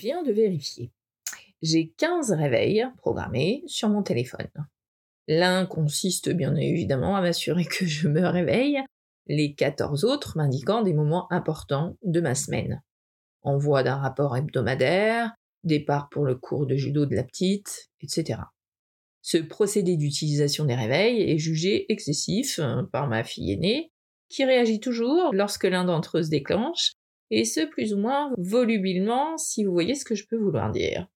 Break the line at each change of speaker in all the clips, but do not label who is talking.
Viens de vérifier. J'ai 15 réveils programmés sur mon téléphone. L'un consiste bien évidemment à m'assurer que je me réveille, les 14 autres m'indiquant des moments importants de ma semaine. Envoi d'un rapport hebdomadaire, départ pour le cours de judo de la petite, etc. Ce procédé d'utilisation des réveils est jugé excessif euh, par ma fille aînée, qui réagit toujours lorsque l'un d'entre eux se déclenche, et ce plus ou moins volubilement si vous voyez ce que je peux vouloir dire.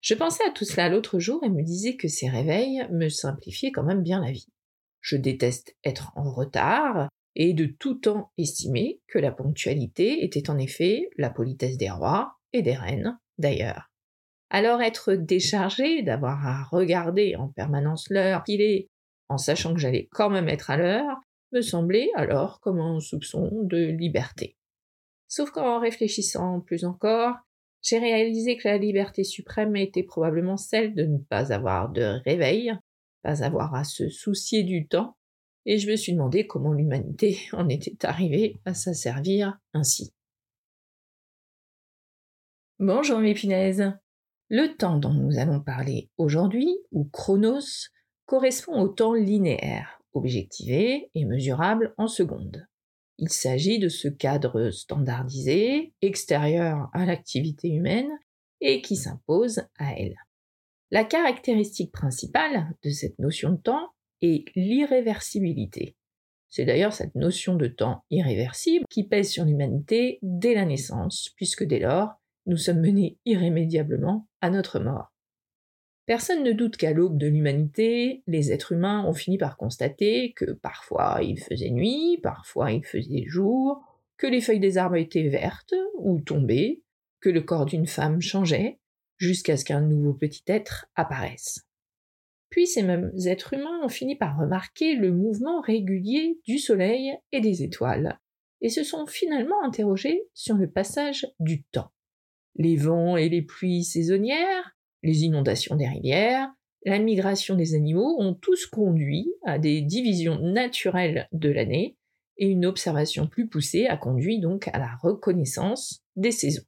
Je pensais à tout cela l'autre jour et me disais que ces réveils me simplifiaient quand même bien la vie. Je déteste être en retard et de tout temps estimer que la ponctualité était en effet la politesse des rois et des reines d'ailleurs. Alors être déchargé d'avoir à regarder en permanence l'heure qu'il est, en sachant que j'allais quand même être à l'heure, me semblait alors comme un soupçon de liberté. Sauf qu'en réfléchissant plus encore, j'ai réalisé que la liberté suprême était probablement celle de ne pas avoir de réveil, pas avoir à se soucier du temps, et je me suis demandé comment l'humanité en était arrivée à s'asservir ainsi. Bonjour mes punaises. Le temps dont nous allons parler aujourd'hui, ou chronos, correspond au temps linéaire, objectivé et mesurable en secondes. Il s'agit de ce cadre standardisé, extérieur à l'activité humaine, et qui s'impose à elle. La caractéristique principale de cette notion de temps est l'irréversibilité. C'est d'ailleurs cette notion de temps irréversible qui pèse sur l'humanité dès la naissance, puisque dès lors, nous sommes menés irrémédiablement à notre mort. Personne ne doute qu'à l'aube de l'humanité, les êtres humains ont fini par constater que parfois il faisait nuit, parfois il faisait jour, que les feuilles des arbres étaient vertes ou tombées, que le corps d'une femme changeait, jusqu'à ce qu'un nouveau petit être apparaisse. Puis ces mêmes êtres humains ont fini par remarquer le mouvement régulier du Soleil et des étoiles, et se sont finalement interrogés sur le passage du temps. Les vents et les pluies saisonnières, les inondations des rivières, la migration des animaux ont tous conduit à des divisions naturelles de l'année, et une observation plus poussée a conduit donc à la reconnaissance des saisons.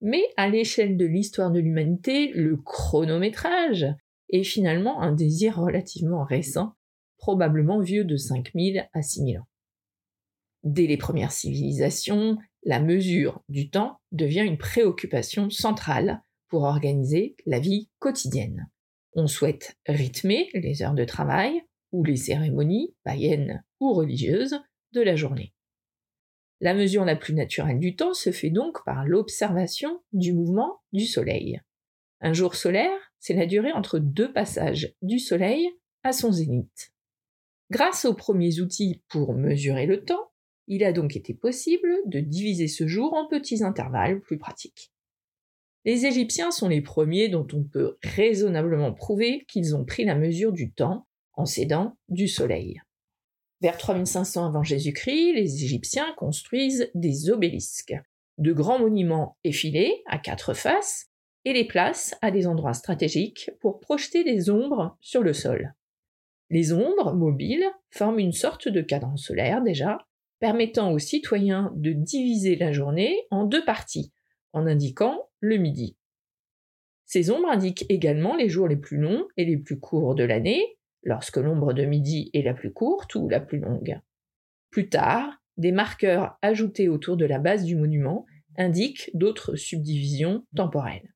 Mais à l'échelle de l'histoire de l'humanité, le chronométrage est finalement un désir relativement récent, probablement vieux de 5000 à 6000 ans. Dès les premières civilisations, la mesure du temps devient une préoccupation centrale pour organiser la vie quotidienne. On souhaite rythmer les heures de travail ou les cérémonies, païennes ou religieuses, de la journée. La mesure la plus naturelle du temps se fait donc par l'observation du mouvement du Soleil. Un jour solaire, c'est la durée entre deux passages du Soleil à son zénith. Grâce aux premiers outils pour mesurer le temps, il a donc été possible de diviser ce jour en petits intervalles plus pratiques. Les Égyptiens sont les premiers dont on peut raisonnablement prouver qu'ils ont pris la mesure du temps en s'aidant du soleil. Vers 3500 avant Jésus-Christ, les Égyptiens construisent des obélisques, de grands monuments effilés à quatre faces, et les placent à des endroits stratégiques pour projeter des ombres sur le sol. Les ombres, mobiles, forment une sorte de cadran solaire déjà, permettant aux citoyens de diviser la journée en deux parties, en indiquant le midi. Ces ombres indiquent également les jours les plus longs et les plus courts de l'année, lorsque l'ombre de midi est la plus courte ou la plus longue. Plus tard, des marqueurs ajoutés autour de la base du monument indiquent d'autres subdivisions temporelles.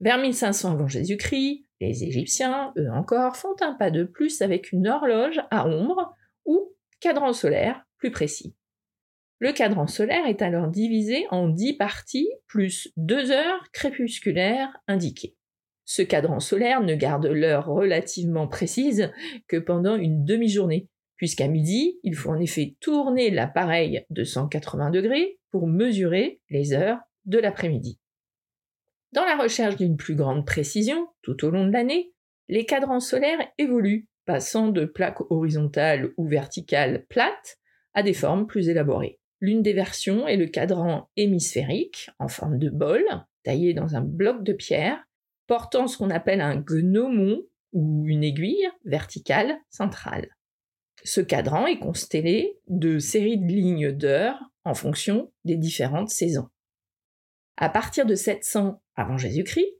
Vers 1500 avant Jésus-Christ, les Égyptiens, eux encore, font un pas de plus avec une horloge à ombre ou cadran solaire plus précis. Le cadran solaire est alors divisé en dix parties plus deux heures crépusculaires indiquées. Ce cadran solaire ne garde l'heure relativement précise que pendant une demi-journée, puisqu'à midi, il faut en effet tourner l'appareil de 180 degrés pour mesurer les heures de l'après-midi. Dans la recherche d'une plus grande précision tout au long de l'année, les cadrans solaires évoluent, passant de plaques horizontales ou verticales plates à des formes plus élaborées. L'une des versions est le cadran hémisphérique, en forme de bol, taillé dans un bloc de pierre, portant ce qu'on appelle un gnomon ou une aiguille verticale centrale. Ce cadran est constellé de séries de lignes d'heures en fonction des différentes saisons. À partir de 700 avant Jésus-Christ,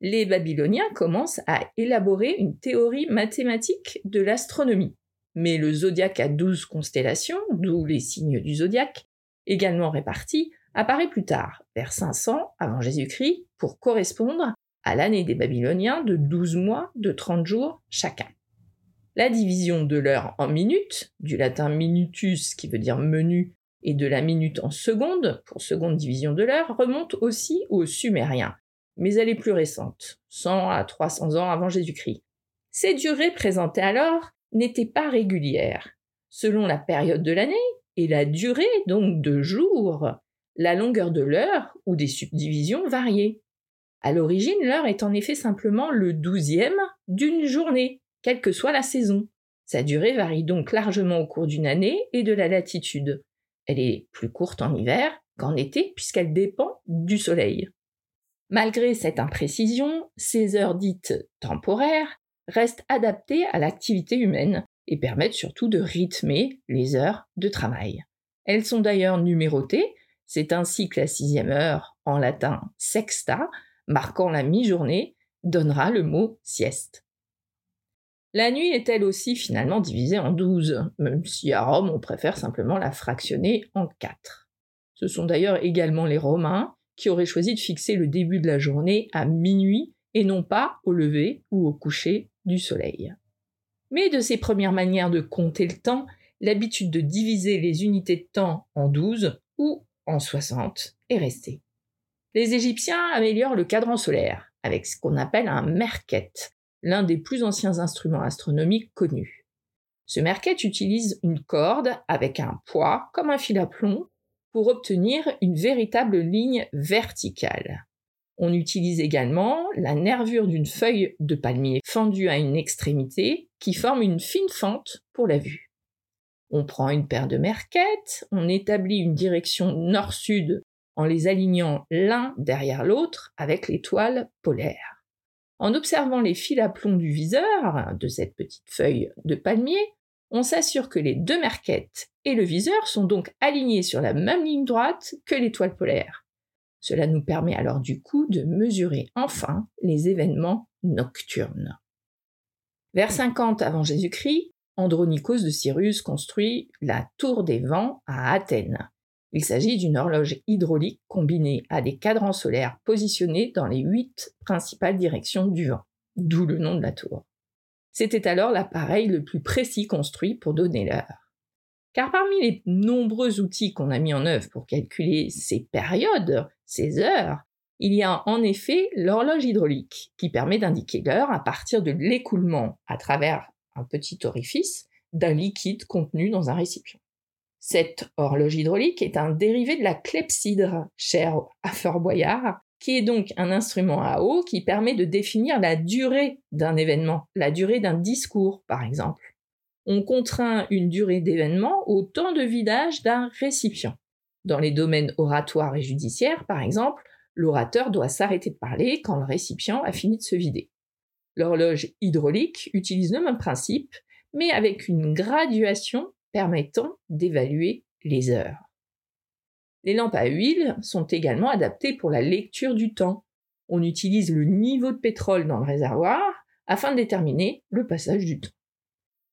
les Babyloniens commencent à élaborer une théorie mathématique de l'astronomie. Mais le zodiaque a 12 constellations, d'où les signes du zodiaque, également répartis, apparaît plus tard, vers 500 avant Jésus-Christ, pour correspondre à l'année des Babyloniens de 12 mois de 30 jours chacun. La division de l'heure en minutes, du latin minutus qui veut dire menu, et de la minute en seconde, pour seconde division de l'heure, remonte aussi aux Sumériens, mais elle est plus récente, 100 à 300 ans avant Jésus-Christ. Ces durées présentées alors n'étaient pas régulières. Selon la période de l'année et la durée donc de jours, la longueur de l'heure ou des subdivisions variait. À l'origine, l'heure est en effet simplement le douzième d'une journée, quelle que soit la saison. Sa durée varie donc largement au cours d'une année et de la latitude. Elle est plus courte en hiver qu'en été puisqu'elle dépend du soleil. Malgré cette imprécision, ces heures dites temporaires restent adaptées à l'activité humaine et permettent surtout de rythmer les heures de travail. Elles sont d'ailleurs numérotées, c'est ainsi que la sixième heure, en latin sexta, marquant la mi-journée, donnera le mot sieste. La nuit est elle aussi finalement divisée en douze, même si à Rome on préfère simplement la fractionner en quatre. Ce sont d'ailleurs également les Romains qui auraient choisi de fixer le début de la journée à minuit et non pas au lever ou au coucher du soleil. Mais de ces premières manières de compter le temps, l'habitude de diviser les unités de temps en douze ou en soixante est restée. Les Égyptiens améliorent le cadran solaire avec ce qu'on appelle un merket, l'un des plus anciens instruments astronomiques connus. Ce merket utilise une corde avec un poids comme un fil à plomb pour obtenir une véritable ligne verticale. On utilise également la nervure d'une feuille de palmier fendue à une extrémité qui forme une fine fente pour la vue. On prend une paire de merquettes, on établit une direction nord-sud en les alignant l'un derrière l'autre avec l'étoile polaire. En observant les fils à plomb du viseur de cette petite feuille de palmier, on s'assure que les deux merquettes et le viseur sont donc alignés sur la même ligne droite que l'étoile polaire. Cela nous permet alors du coup de mesurer enfin les événements nocturnes. Vers 50 avant Jésus-Christ, Andronikos de Cyrus construit la Tour des Vents à Athènes. Il s'agit d'une horloge hydraulique combinée à des cadrans solaires positionnés dans les huit principales directions du vent, d'où le nom de la tour. C'était alors l'appareil le plus précis construit pour donner l'heure. Car parmi les nombreux outils qu'on a mis en œuvre pour calculer ces périodes, ces heures, il y a en effet l'horloge hydraulique qui permet d'indiquer l'heure à partir de l'écoulement à travers un petit orifice d'un liquide contenu dans un récipient. Cette horloge hydraulique est un dérivé de la clepsydre, cher à Fort Boyard, qui est donc un instrument à eau qui permet de définir la durée d'un événement, la durée d'un discours par exemple. On contraint une durée d'événement au temps de vidage d'un récipient. Dans les domaines oratoires et judiciaires, par exemple, l'orateur doit s'arrêter de parler quand le récipient a fini de se vider. L'horloge hydraulique utilise le même principe, mais avec une graduation permettant d'évaluer les heures. Les lampes à huile sont également adaptées pour la lecture du temps. On utilise le niveau de pétrole dans le réservoir afin de déterminer le passage du temps.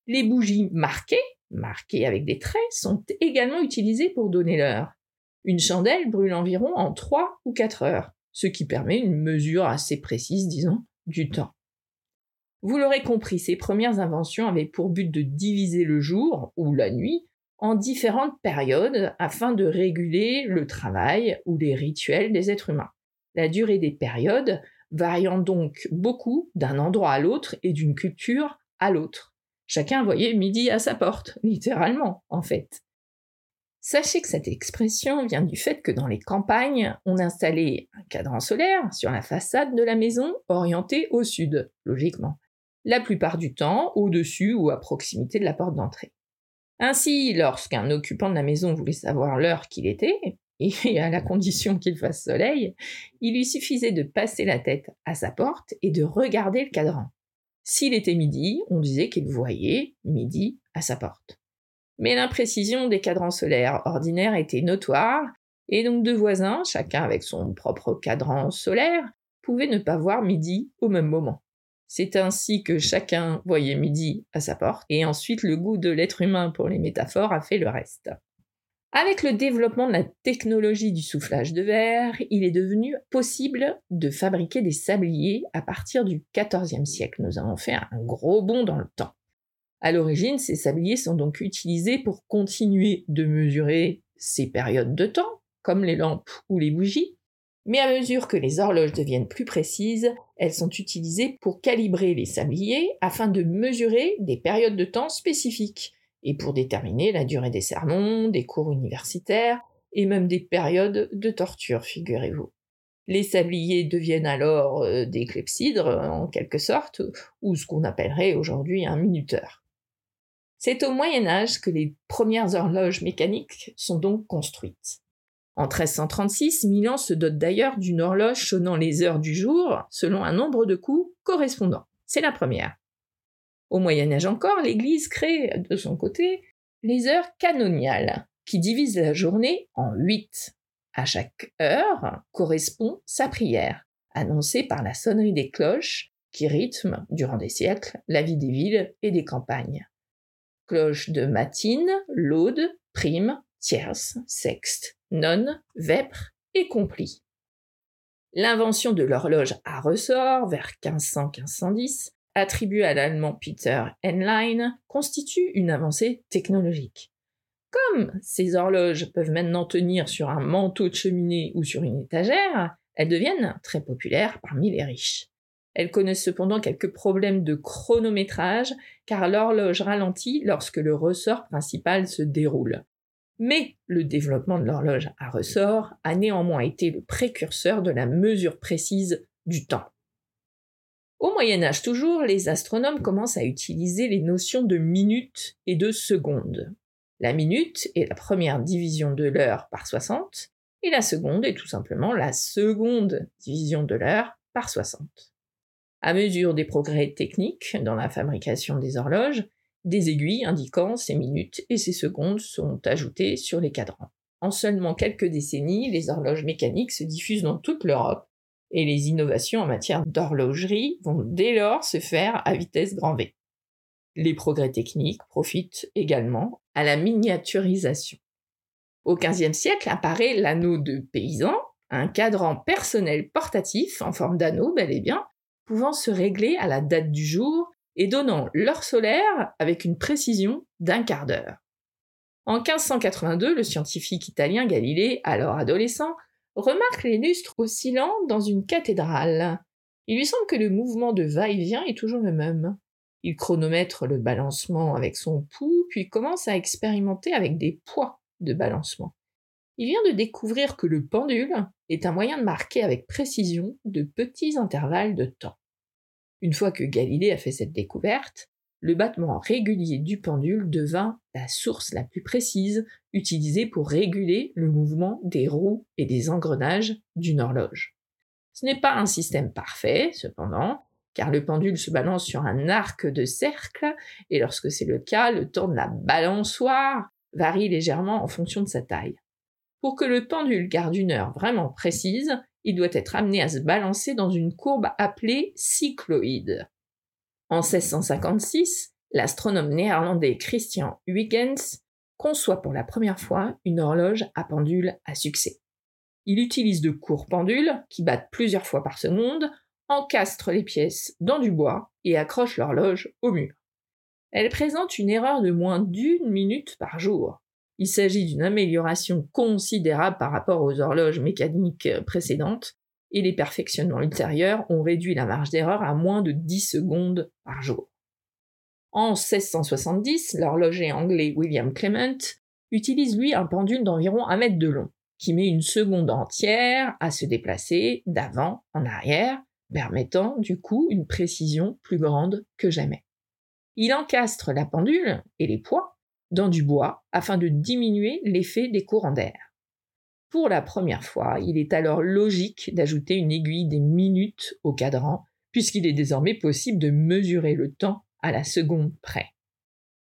Les bougies marquées, marquées avec des traits, sont également utilisées pour donner l'heure. Une chandelle brûle environ en 3 ou 4 heures, ce qui permet une mesure assez précise, disons, du temps. Vous l'aurez compris, ces premières inventions avaient pour but de diviser le jour ou la nuit en différentes périodes afin de réguler le travail ou les rituels des êtres humains. La durée des périodes variant donc beaucoup d'un endroit à l'autre et d'une culture à l'autre. Chacun voyait midi à sa porte, littéralement en fait. Sachez que cette expression vient du fait que dans les campagnes, on installait un cadran solaire sur la façade de la maison orienté au sud, logiquement la plupart du temps au-dessus ou à proximité de la porte d'entrée. Ainsi, lorsqu'un occupant de la maison voulait savoir l'heure qu'il était, et à la condition qu'il fasse soleil, il lui suffisait de passer la tête à sa porte et de regarder le cadran. S'il était midi, on disait qu'il voyait midi à sa porte. Mais l'imprécision des cadrans solaires ordinaires était notoire, Et donc deux voisins, chacun avec son propre cadran solaire, pouvaient ne pas voir midi au même moment. C'est ainsi que chacun voyait midi à sa porte, et ensuite le goût de l'être humain pour les métaphores a fait le reste. Avec le développement de la technologie du soufflage de verre, il est devenu possible de fabriquer des sabliers à partir du XIVe siècle. Nous avons fait un gros bond dans le temps. À l'origine, ces sabliers sont donc utilisés pour continuer de mesurer ces périodes de temps, comme les lampes ou les bougies, mais à mesure que les horloges deviennent plus précises, elles sont utilisées pour calibrer les sabliers afin de mesurer des périodes de temps spécifiques et pour déterminer la durée des sermons, des cours universitaires, et même des périodes de torture, figurez-vous. Les sabliers deviennent alors euh, des clepsydres, en quelque sorte, ou ce qu'on appellerait aujourd'hui un minuteur. C'est au Moyen Âge que les premières horloges mécaniques sont donc construites. En 1336, Milan se dote d'ailleurs d'une horloge sonnant les heures du jour selon un nombre de coups correspondant. C'est la première. Au Moyen Âge encore, l'Église crée, de son côté, les heures canoniales, qui divisent la journée en huit. À chaque heure correspond sa prière, annoncée par la sonnerie des cloches, qui rythment, durant des siècles, la vie des villes et des campagnes. Cloches de matine, laude, prime, tierce, sexte, nonne, vêpres et complis. L'invention de l'horloge à ressort, vers 1500-1510, attribué à l'allemand Peter Henlein, constitue une avancée technologique. Comme ces horloges peuvent maintenant tenir sur un manteau de cheminée ou sur une étagère, elles deviennent très populaires parmi les riches. Elles connaissent cependant quelques problèmes de chronométrage car l'horloge ralentit lorsque le ressort principal se déroule. Mais le développement de l'horloge à ressort a néanmoins été le précurseur de la mesure précise du temps. Au Moyen Âge toujours, les astronomes commencent à utiliser les notions de minutes et de secondes. La minute est la première division de l'heure par 60, et la seconde est tout simplement la seconde division de l'heure par 60. À mesure des progrès techniques dans la fabrication des horloges, des aiguilles indiquant ces minutes et ces secondes sont ajoutées sur les cadrans. En seulement quelques décennies, les horloges mécaniques se diffusent dans toute l'Europe et les innovations en matière d'horlogerie vont dès lors se faire à vitesse grand V. Les progrès techniques profitent également à la miniaturisation. Au XVe siècle apparaît l'anneau de paysan, un cadran personnel portatif en forme d'anneau bel et bien, pouvant se régler à la date du jour et donnant l'heure solaire avec une précision d'un quart d'heure. En 1582, le scientifique italien Galilée, alors adolescent, remarque les lustres oscillant dans une cathédrale. Il lui semble que le mouvement de va-et-vient est toujours le même. Il chronomètre le balancement avec son pouls, puis commence à expérimenter avec des poids de balancement. Il vient de découvrir que le pendule est un moyen de marquer avec précision de petits intervalles de temps. Une fois que Galilée a fait cette découverte, le battement régulier du pendule devint la source la plus précise utilisée pour réguler le mouvement des roues et des engrenages d'une horloge. Ce n'est pas un système parfait, cependant, car le pendule se balance sur un arc de cercle, et lorsque c'est le cas, le temps de la balançoire varie légèrement en fonction de sa taille. Pour que le pendule garde une heure vraiment précise, il doit être amené à se balancer dans une courbe appelée cycloïde. En 1656, l'astronome néerlandais Christian Huygens conçoit pour la première fois une horloge à pendule à succès. Il utilise de courts pendules qui battent plusieurs fois par seconde, encastre les pièces dans du bois et accroche l'horloge au mur. Elle présente une erreur de moins d'une minute par jour. Il s'agit d'une amélioration considérable par rapport aux horloges mécaniques précédentes et les perfectionnements ultérieurs ont réduit la marge d'erreur à moins de 10 secondes par jour. En 1670, l'horloger anglais William Clement utilise lui un pendule d'environ un mètre de long, qui met une seconde entière à se déplacer d'avant en arrière, permettant du coup une précision plus grande que jamais. Il encastre la pendule et les poids dans du bois afin de diminuer l'effet des courants d'air. Pour la première fois, il est alors logique d'ajouter une aiguille des minutes au cadran, puisqu'il est désormais possible de mesurer le temps à la seconde près.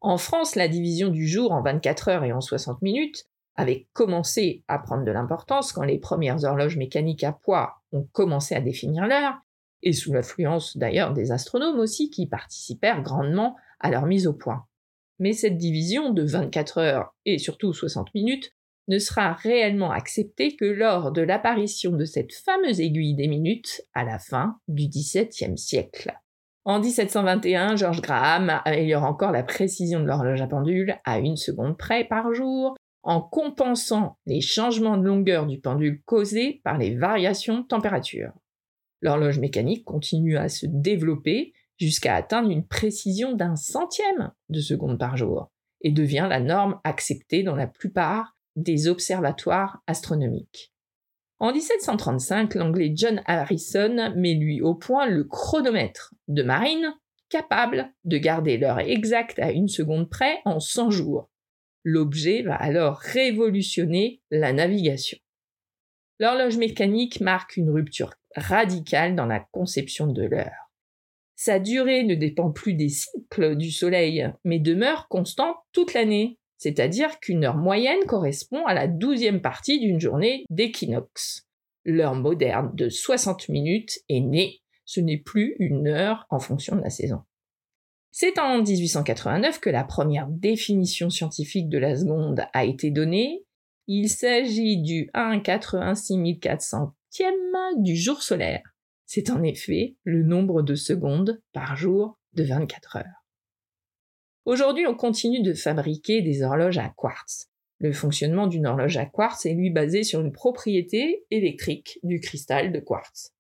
En France, la division du jour en 24 heures et en 60 minutes avait commencé à prendre de l'importance quand les premières horloges mécaniques à poids ont commencé à définir l'heure, et sous l'influence d'ailleurs des astronomes aussi qui participèrent grandement à leur mise au point. Mais cette division de 24 heures et surtout 60 minutes ne sera réellement acceptée que lors de l'apparition de cette fameuse aiguille des minutes à la fin du XVIIe siècle. En 1721, George Graham améliore encore la précision de l'horloge à pendule à une seconde près par jour, en compensant les changements de longueur du pendule causés par les variations de température. L'horloge mécanique continue à se développer jusqu'à atteindre une précision d'un centième de seconde par jour et devient la norme acceptée dans la plupart des observatoires astronomiques. En 1735, l'anglais John Harrison met lui au point le chronomètre de marine capable de garder l'heure exacte à une seconde près en 100 jours. L'objet va alors révolutionner la navigation. L'horloge mécanique marque une rupture radicale dans la conception de l'heure. Sa durée ne dépend plus des cycles du Soleil, mais demeure constante toute l'année, c'est-à-dire qu'une heure moyenne correspond à la douzième partie d'une journée d'équinoxe. L'heure moderne de 60 minutes est née, ce n'est plus une heure en fonction de la saison. C'est en 1889 que la première définition scientifique de la seconde a été donnée. Il s'agit du 1,86 400e du jour solaire. C'est en effet le nombre de secondes par jour de 24 heures. Aujourd'hui, on continue de fabriquer des horloges à quartz. Le fonctionnement d'une horloge à quartz est lui basé sur une propriété électrique du cristal de quartz.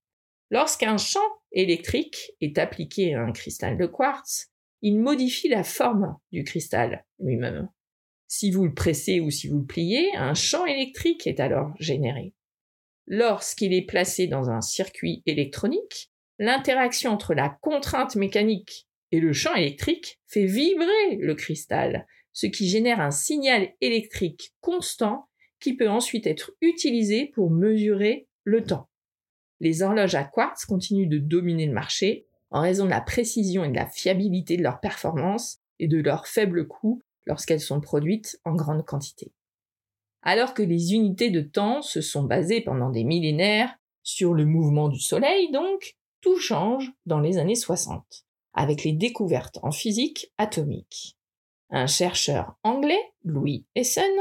Lorsqu'un champ électrique est appliqué à un cristal de quartz, il modifie la forme du cristal lui-même. Si vous le pressez ou si vous le pliez, un champ électrique est alors généré. Lorsqu'il est placé dans un circuit électronique, l'interaction entre la contrainte mécanique et le champ électrique fait vibrer le cristal, ce qui génère un signal électrique constant qui peut ensuite être utilisé pour mesurer le temps. Les horloges à quartz continuent de dominer le marché en raison de la précision et de la fiabilité de leur performance et de leur faible coût lorsqu'elles sont produites en grande quantité. Alors que les unités de temps se sont basées pendant des millénaires sur le mouvement du Soleil, donc, tout change dans les années 60 avec les découvertes en physique atomique. Un chercheur anglais, Louis Essen,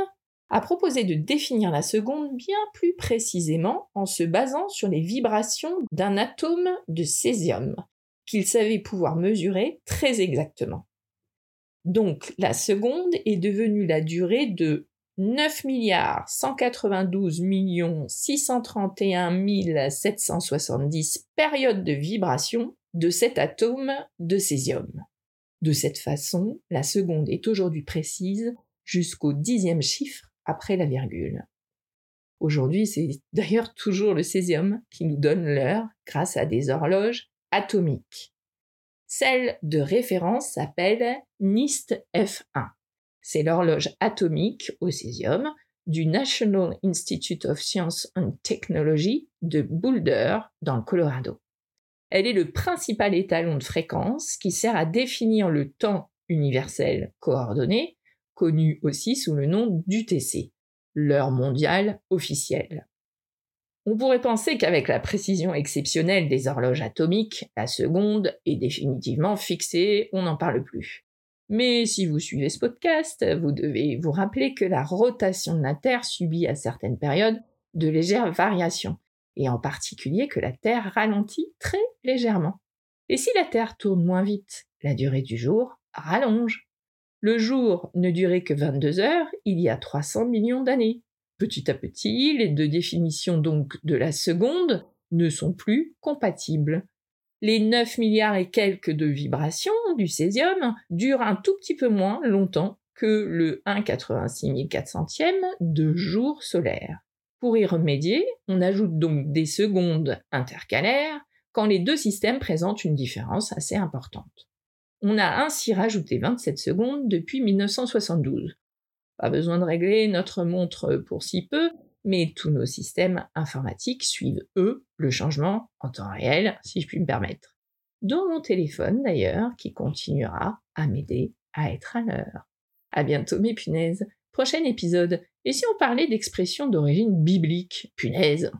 a proposé de définir la seconde bien plus précisément en se basant sur les vibrations d'un atome de césium, qu'il savait pouvoir mesurer très exactement. Donc la seconde est devenue la durée de 9 milliards 192 631 770 périodes de vibration de cet atome de césium. De cette façon, la seconde est aujourd'hui précise jusqu'au dixième chiffre après la virgule. Aujourd'hui, c'est d'ailleurs toujours le césium qui nous donne l'heure grâce à des horloges atomiques. Celle de référence s'appelle NIST F1. C'est l'horloge atomique au césium du National Institute of Science and Technology de Boulder dans le Colorado. Elle est le principal étalon de fréquence qui sert à définir le temps universel coordonné, connu aussi sous le nom d'UTC, l'heure mondiale officielle. On pourrait penser qu'avec la précision exceptionnelle des horloges atomiques, la seconde est définitivement fixée, on n'en parle plus. Mais si vous suivez ce podcast, vous devez vous rappeler que la rotation de la Terre subit à certaines périodes de légères variations, et en particulier que la Terre ralentit très légèrement. Et si la Terre tourne moins vite, la durée du jour rallonge. Le jour ne durait que 22 heures il y a 300 millions d'années. Petit à petit, les deux définitions donc de la seconde ne sont plus compatibles. Les 9 milliards et quelques de vibrations du césium durent un tout petit peu moins longtemps que le 1,86 400e de jour solaire. Pour y remédier, on ajoute donc des secondes intercalaires quand les deux systèmes présentent une différence assez importante. On a ainsi rajouté 27 secondes depuis 1972. Pas besoin de régler notre montre pour si peu, mais tous nos systèmes informatiques suivent, eux, le changement en temps réel, si je puis me permettre. Dont mon téléphone d'ailleurs, qui continuera à m'aider à être à l'heure. À bientôt mes punaises. Prochain épisode Et si on parlait d'expressions d'origine biblique? Punaise